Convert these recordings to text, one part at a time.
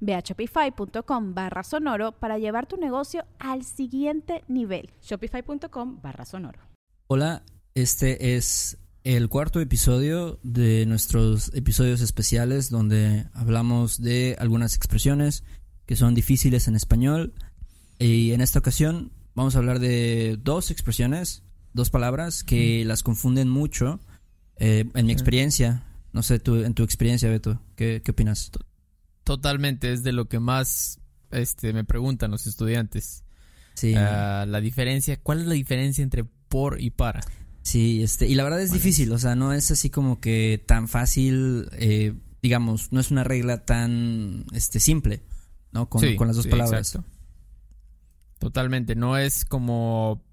Ve a shopify.com barra sonoro para llevar tu negocio al siguiente nivel. Shopify.com barra sonoro. Hola, este es el cuarto episodio de nuestros episodios especiales donde hablamos de algunas expresiones que son difíciles en español y en esta ocasión vamos a hablar de dos expresiones, dos palabras que las confunden mucho eh, en mi experiencia. No sé, tú, en tu experiencia, Beto, ¿qué, qué opinas? Totalmente, es de lo que más este, me preguntan los estudiantes. Sí. Ah, la diferencia, ¿cuál es la diferencia entre por y para? Sí, este, y la verdad es difícil, o sea, no es así como que tan fácil, eh, digamos, no es una regla tan este, simple, ¿no? Con, Sí, con las dos sí, palabras. exacto. Totalmente, no es como...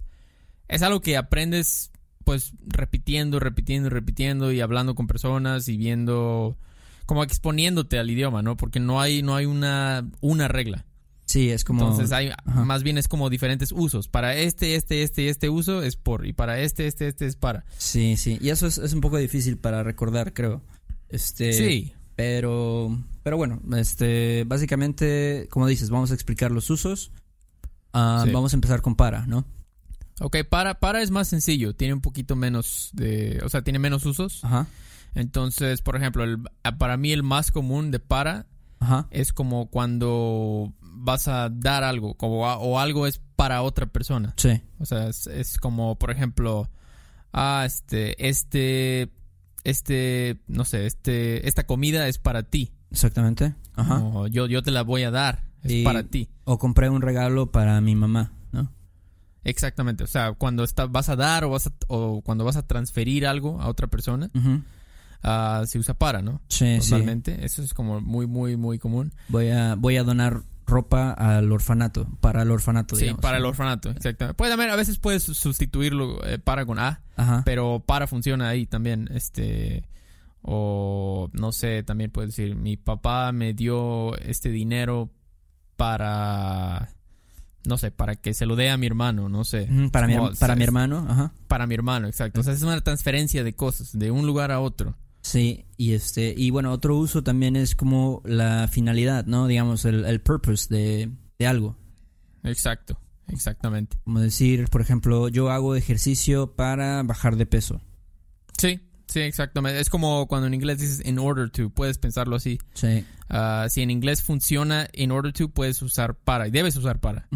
Es algo que aprendes pues repitiendo, repitiendo, repitiendo y hablando con personas y viendo como exponiéndote al idioma, ¿no? Porque no hay no hay una una regla. Sí, es como... Entonces hay Ajá. más bien es como diferentes usos. Para este, este, este y este uso es por y para este, este, este es para. Sí, sí, y eso es, es un poco difícil para recordar, creo. Este, Sí. Pero, pero bueno, este, básicamente, como dices, vamos a explicar los usos. Ah, Sí. Vamos a empezar con para, ¿no? Ok, para para es más sencillo, tiene un poquito menos de, o sea, tiene menos usos. Ajá, Entonces, por ejemplo, el- para mí el más común de para ajá, es como cuando vas a dar algo como a- o algo es para otra persona. sí, O sea, es, es como, por ejemplo, ah, este, este, este, no sé, este, esta comida es para ti. exactamente. Ajá. O yo, yo te la voy a dar, es Y- para ti. O compré un regalo para mi mamá, ¿no? Exactamente. O sea, cuando está, vas a dar o, vas a- o cuando vas a transferir algo a otra persona, Ujú. Ah, se usa para, ¿no? Sí, sí. Normalmente. Eso es como muy, muy, muy común. Voy a, voy a donar ropa al orfanato, para el orfanato, Sí, digamos. para el orfanato, exactamente. Puede haber, a veces puedes sustituirlo eh, para con a, Ajá. pero para funciona ahí también. Este. O no sé, también puedes decir, mi papá me dio este dinero para. No sé, para que se lo dé a mi hermano, no sé. Para, mi, para mi hermano, ajá. Para mi hermano, exacto. O sea, es una transferencia de cosas, de un lugar a otro. Sí, y este, y bueno, otro uso también es como la finalidad, ¿no? Digamos, el, el purpose de, de algo. Exacto, exactamente. Como decir, por ejemplo, yo hago ejercicio para bajar de peso. Sí, sí, exactamente. Es como cuando en inglés dices in order to, puedes pensarlo así. Sí. Ah, si en inglés funciona in order to, puedes usar para y debes usar para.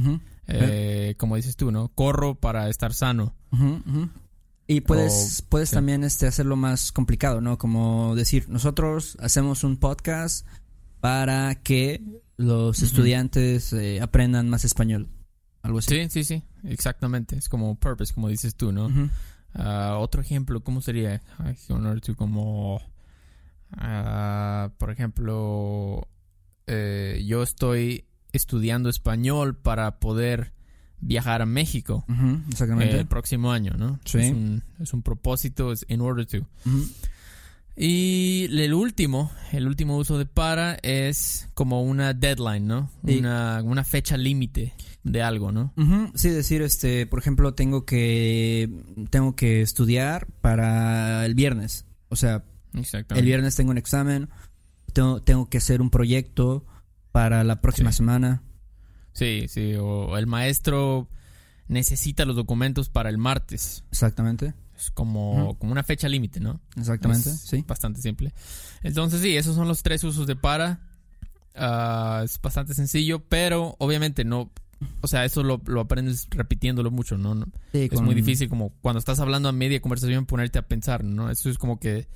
Eh, como dices tú, ¿no? Corro para estar sano. ujú. Y puedes, O- puedes sí. también este, hacerlo más complicado, ¿no? Como decir, nosotros hacemos un podcast para que los estudiantes eh, aprendan más español. Algo así. Sí, sí, sí, exactamente. Es como purpose, como dices tú, ¿no? Ah, otro ejemplo, ¿cómo sería? Como, ah, por ejemplo, eh, yo estoy estudiando español para poder viajar a México Ujú, eh, exactamente. el próximo año, ¿no? Sí. Es un, es un propósito, es in order to. Y el último, el último uso de para es como una deadline, ¿no? Sí. Una, una fecha límite de algo, ¿no? Ujú, Sí, decir, este, por ejemplo, tengo que tengo que estudiar para el viernes. O sea, Exactamente. el viernes tengo un examen, tengo, tengo que hacer un proyecto para la próxima Sí. semana. Sí, sí, o el maestro necesita los documentos para el martes. Exactamente, Es como, como una fecha límite, ¿no? exactamente, Es sí. Bastante simple. Entonces, sí, esos son los tres usos de para. Ah, es bastante sencillo, pero obviamente no. o sea, eso lo, lo aprendes repitiéndolo mucho, ¿no? No- Sí, Es con- muy difícil como cuando estás hablando a media conversación ponerte a pensar, ¿no? Eso es como que,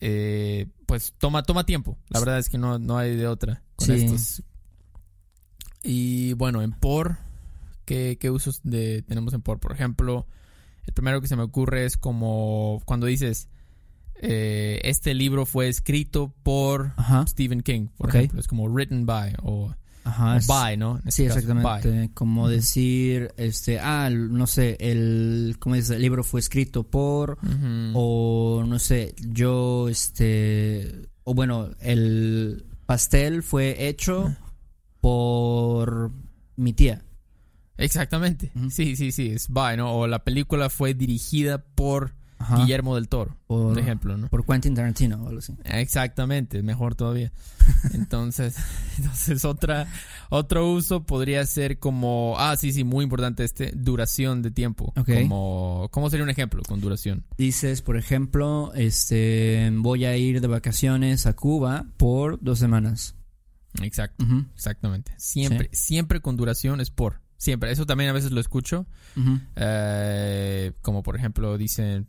eh, pues toma, toma tiempo. La verdad es que no, no hay de otra con Sí. estos. Y bueno, en por, ¿qué, qué usos de, tenemos en por? Por ejemplo, el primero que se me ocurre es como cuando dices, eh, este libro fue escrito por Ajá, Stephen King, por ejemplo. Es como written by o, ajá. o es- by, ¿no? Sí, este by. exactamente. Como decir, este, ah, no sé, el, ¿cómo dices? El libro fue escrito por, o no sé, yo, este, o bueno, el pastel fue hecho por mi tía. Exactamente. Sí, sí, sí, es by, ¿no? O la película fue dirigida por Ajá, Guillermo del Toro, por, por ejemplo, ¿no? por Quentin Tarantino o algo así. Exactamente, mejor todavía. Entonces, entonces otra otro uso podría ser como, ah, sí, sí, muy importante este, duración de tiempo. Como ¿cómo sería un ejemplo con duración? Dices, por ejemplo, este, voy a ir de vacaciones a Cuba por dos semanas. Exacto, exactamente. Siempre siempre con duración es por. Siempre, eso también a veces lo escucho. Eh, como por ejemplo dicen,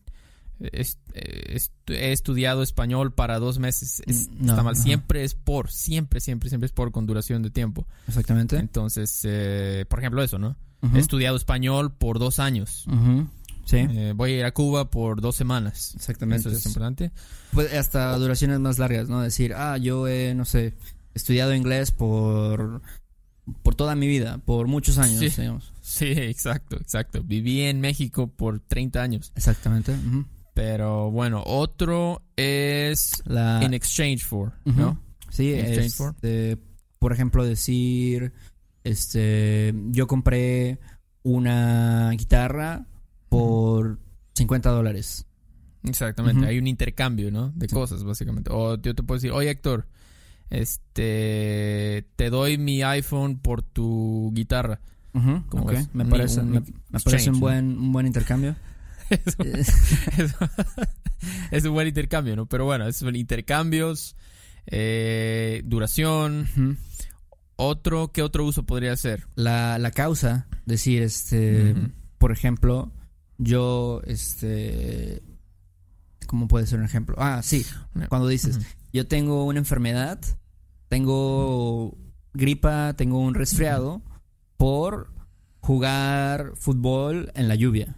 es- es- he estudiado español para dos meses. Es- Mm, no, está mal. Siempre es por, siempre, siempre, siempre es por con duración de tiempo. Exactamente. Entonces, eh, por ejemplo, eso, ¿no? He estudiado español por dos años. Sí, Eh, voy a ir a Cuba por dos semanas. exactamente. Eso es importante. Pues hasta duraciones más largas, ¿no? Decir, ah, yo he, no sé, estudiado inglés por, por toda mi vida, por muchos años, Sí. digamos. Sí, exacto, exacto. Viví en México por 30 años. Exactamente. Pero bueno, otro es La, in exchange for. ¿no? Sí, In exchange for. por ejemplo, decir, este, yo compré una guitarra por 50 dólares. Exactamente, hay un intercambio, ¿no? De Sí. cosas, básicamente. O yo te puedo decir, oye Héctor, este, te doy mi iPhone por tu guitarra. Ujú, ¿Cómo ok, ves? Me parece, un me, me parece un buen, un buen intercambio. Eh, es un buen intercambio, ¿no? Pero bueno, son intercambios, eh, duración. Otro, ¿qué otro uso podría ser? La, la causa, decir, este, por ejemplo, yo, este, ¿cómo puede ser un ejemplo? Ah, sí, cuando dices, yo tengo una enfermedad, tengo gripa, tengo un resfriado por jugar fútbol en la lluvia.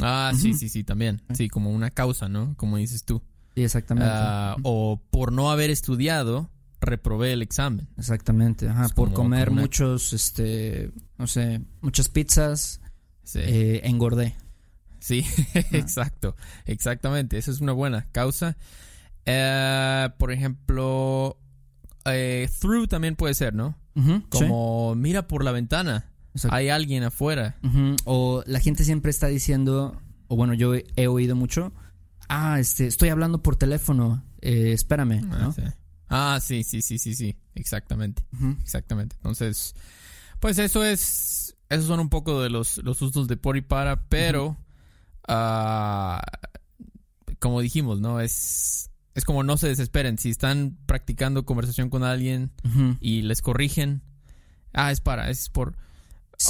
Ah, sí, sí, sí, también. Sí, como una causa, ¿no? Como dices tú. Sí, exactamente. Ah, o por no haber estudiado, reprobé el examen. exactamente, ajá, por como- comer como una- muchos, este, no sé, muchas pizzas, Sí, eh, engordé. Sí exacto. Exactamente. Esa es una buena causa. Eh, por ejemplo, eh, through también puede ser, ¿no? Como mira por la ventana. exacto. Hay alguien afuera. O la gente siempre está diciendo, o bueno, yo he, oído mucho, ah, este, estoy hablando por teléfono, eh, espérame, Ah, ¿no? sí. Ah, sí, sí, sí, sí, sí. Exactamente. Exactamente. Entonces, pues eso es. Esos son un poco de los, los usos de por y para, pero. Ah, como dijimos, ¿no? Es. Es como no se desesperen. Si están practicando conversación con alguien y les corrigen. Ah, es para, es por.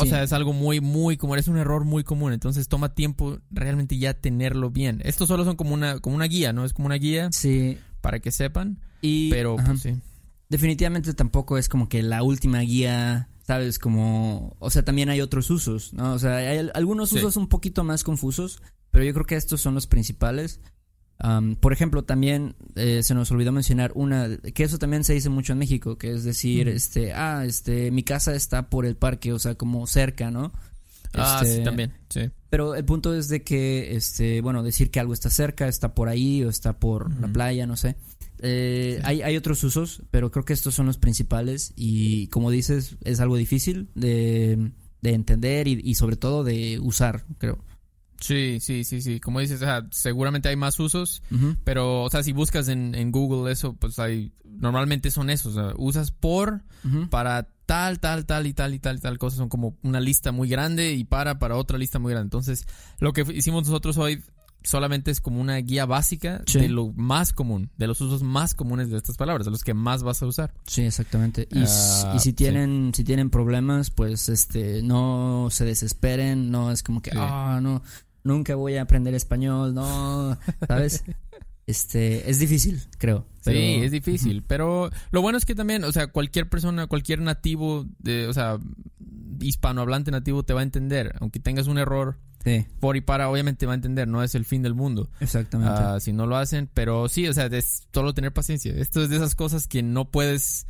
O sea, es algo muy, muy común. Es un error muy común. Entonces toma tiempo realmente ya tenerlo bien. Estos solo son como una, como una guía, ¿no? Es como una guía Sí, para que sepan. y Pero, pues sí. definitivamente tampoco es como que la última guía, ¿sabes? Como, o sea, también hay otros usos, ¿no? O sea, hay al- algunos Sí. usos un poquito más confusos, pero yo creo que estos son los principales. Am, por ejemplo, también eh, se nos olvidó mencionar una, que eso también se dice mucho en México, que es decir, este, ah, este, mi casa está por el parque, o sea, como cerca, ¿no? Ah, Este, sí, también. Sí. Pero el punto es de que, este, bueno, decir que algo está cerca, está por ahí o está por la playa, no sé. Eh, hay, hay otros usos, pero creo que estos son los principales y como dices, es algo difícil de, de entender y, y sobre todo de usar, creo. Sí, sí, sí, sí. Como dices, o sea, seguramente hay más usos, pero, o sea, si buscas en, en Google eso, pues hay, normalmente son esos, o sea, usas por para tal, tal, tal y tal y tal y tal cosa, son como una lista muy grande y para para otra lista muy grande. Entonces, lo que hicimos nosotros hoy solamente es como una guía básica Sí. de lo más común, de los usos más comunes de estas palabras, de los que más vas a usar. Sí, exactamente. Y, Ah, y si sí. tienen, si tienen problemas, pues este, no se desesperen, no es como que, Sí. ah, no, nunca voy a aprender español, no, ¿sabes? este, es difícil, creo. pero- sí, es difícil, pero lo bueno es que también, o sea, cualquier persona, cualquier nativo, de, o sea, hispanohablante nativo te va a entender, aunque tengas un error Sí, por y para, obviamente va a entender, no es el fin del mundo. exactamente. Ah, si no lo hacen, pero sí, o sea, es solo tener paciencia. Esto es de esas cosas que no puedes,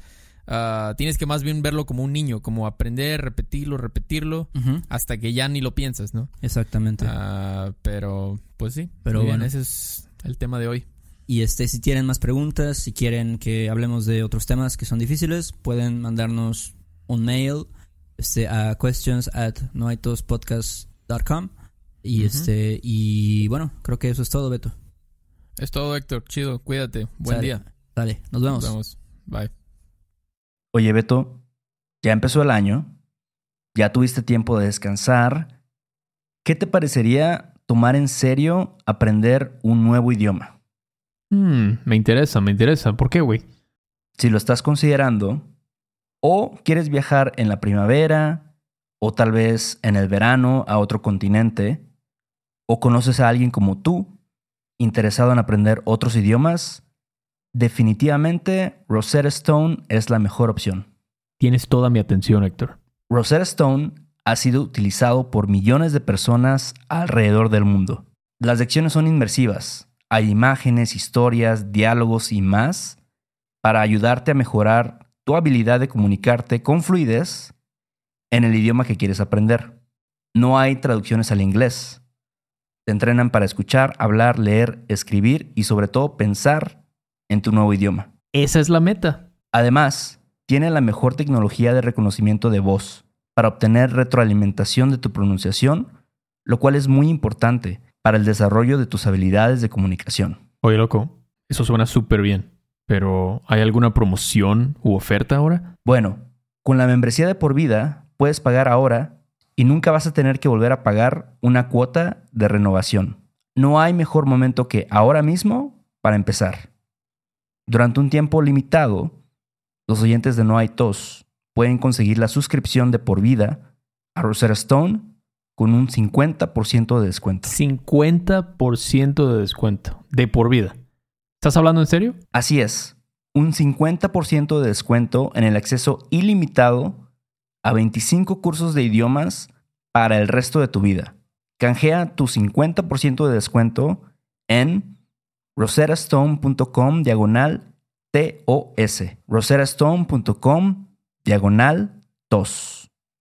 ah, tienes que más bien verlo como un niño, como aprender, repetirlo, repetirlo, hasta que ya ni lo piensas, ¿no? exactamente. Ah, pero, pues sí, Pero bien, bueno. ese es el tema de hoy. Y este, si tienen más preguntas, si quieren que hablemos de otros temas que son difíciles, pueden mandarnos un mail este, a questions at noaitospodcast.com. Y este, y bueno, creo que eso es todo, Beto. Es todo, Héctor. Chido, cuídate. Buen Sale. día. Dale, nos vemos. Nos vemos. Bye. Oye, Beto, ya empezó el año, ya tuviste tiempo de descansar. ¿Qué te parecería tomar en serio aprender un nuevo idioma? Hmm, me interesa, me interesa. ¿Por qué, güey? Si lo estás considerando, o quieres viajar en la primavera, o tal vez en el verano a otro continente, o conoces a alguien como tú, interesado en aprender otros idiomas, definitivamente Rosetta Stone es la mejor opción. Tienes toda mi atención, Héctor. Rosetta Stone ha sido utilizado por millones de personas alrededor del mundo. Las lecciones son inmersivas. Hay imágenes, historias, diálogos y más para ayudarte a mejorar tu habilidad de comunicarte con fluidez en el idioma que quieres aprender. No hay traducciones al inglés. Te entrenan para escuchar, hablar, leer, escribir y sobre todo pensar en tu nuevo idioma. Esa es la meta. Además, tiene la mejor tecnología de reconocimiento de voz para obtener retroalimentación de tu pronunciación, lo cual es muy importante para el desarrollo de tus habilidades de comunicación. Oye, loco, eso suena súper bien. Pero, ¿hay alguna promoción u oferta ahora? Bueno, con la membresía de por vida puedes pagar ahora y nunca vas a tener que volver a pagar una cuota de renovación. No hay mejor momento que ahora mismo para empezar. Durante un tiempo limitado, los oyentes de No hay tos pueden conseguir la suscripción de por vida a Rosetta Stone con un 50% de descuento. 50% de descuento. De por vida. ¿Estás hablando en serio? Así es, un 50% de descuento en el acceso ilimitado a 25 cursos de idiomas para el resto de tu vida. Canjea tu 50% de descuento en roserastone.com diagonal TOS. roserastone.com diagonal TOS.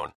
región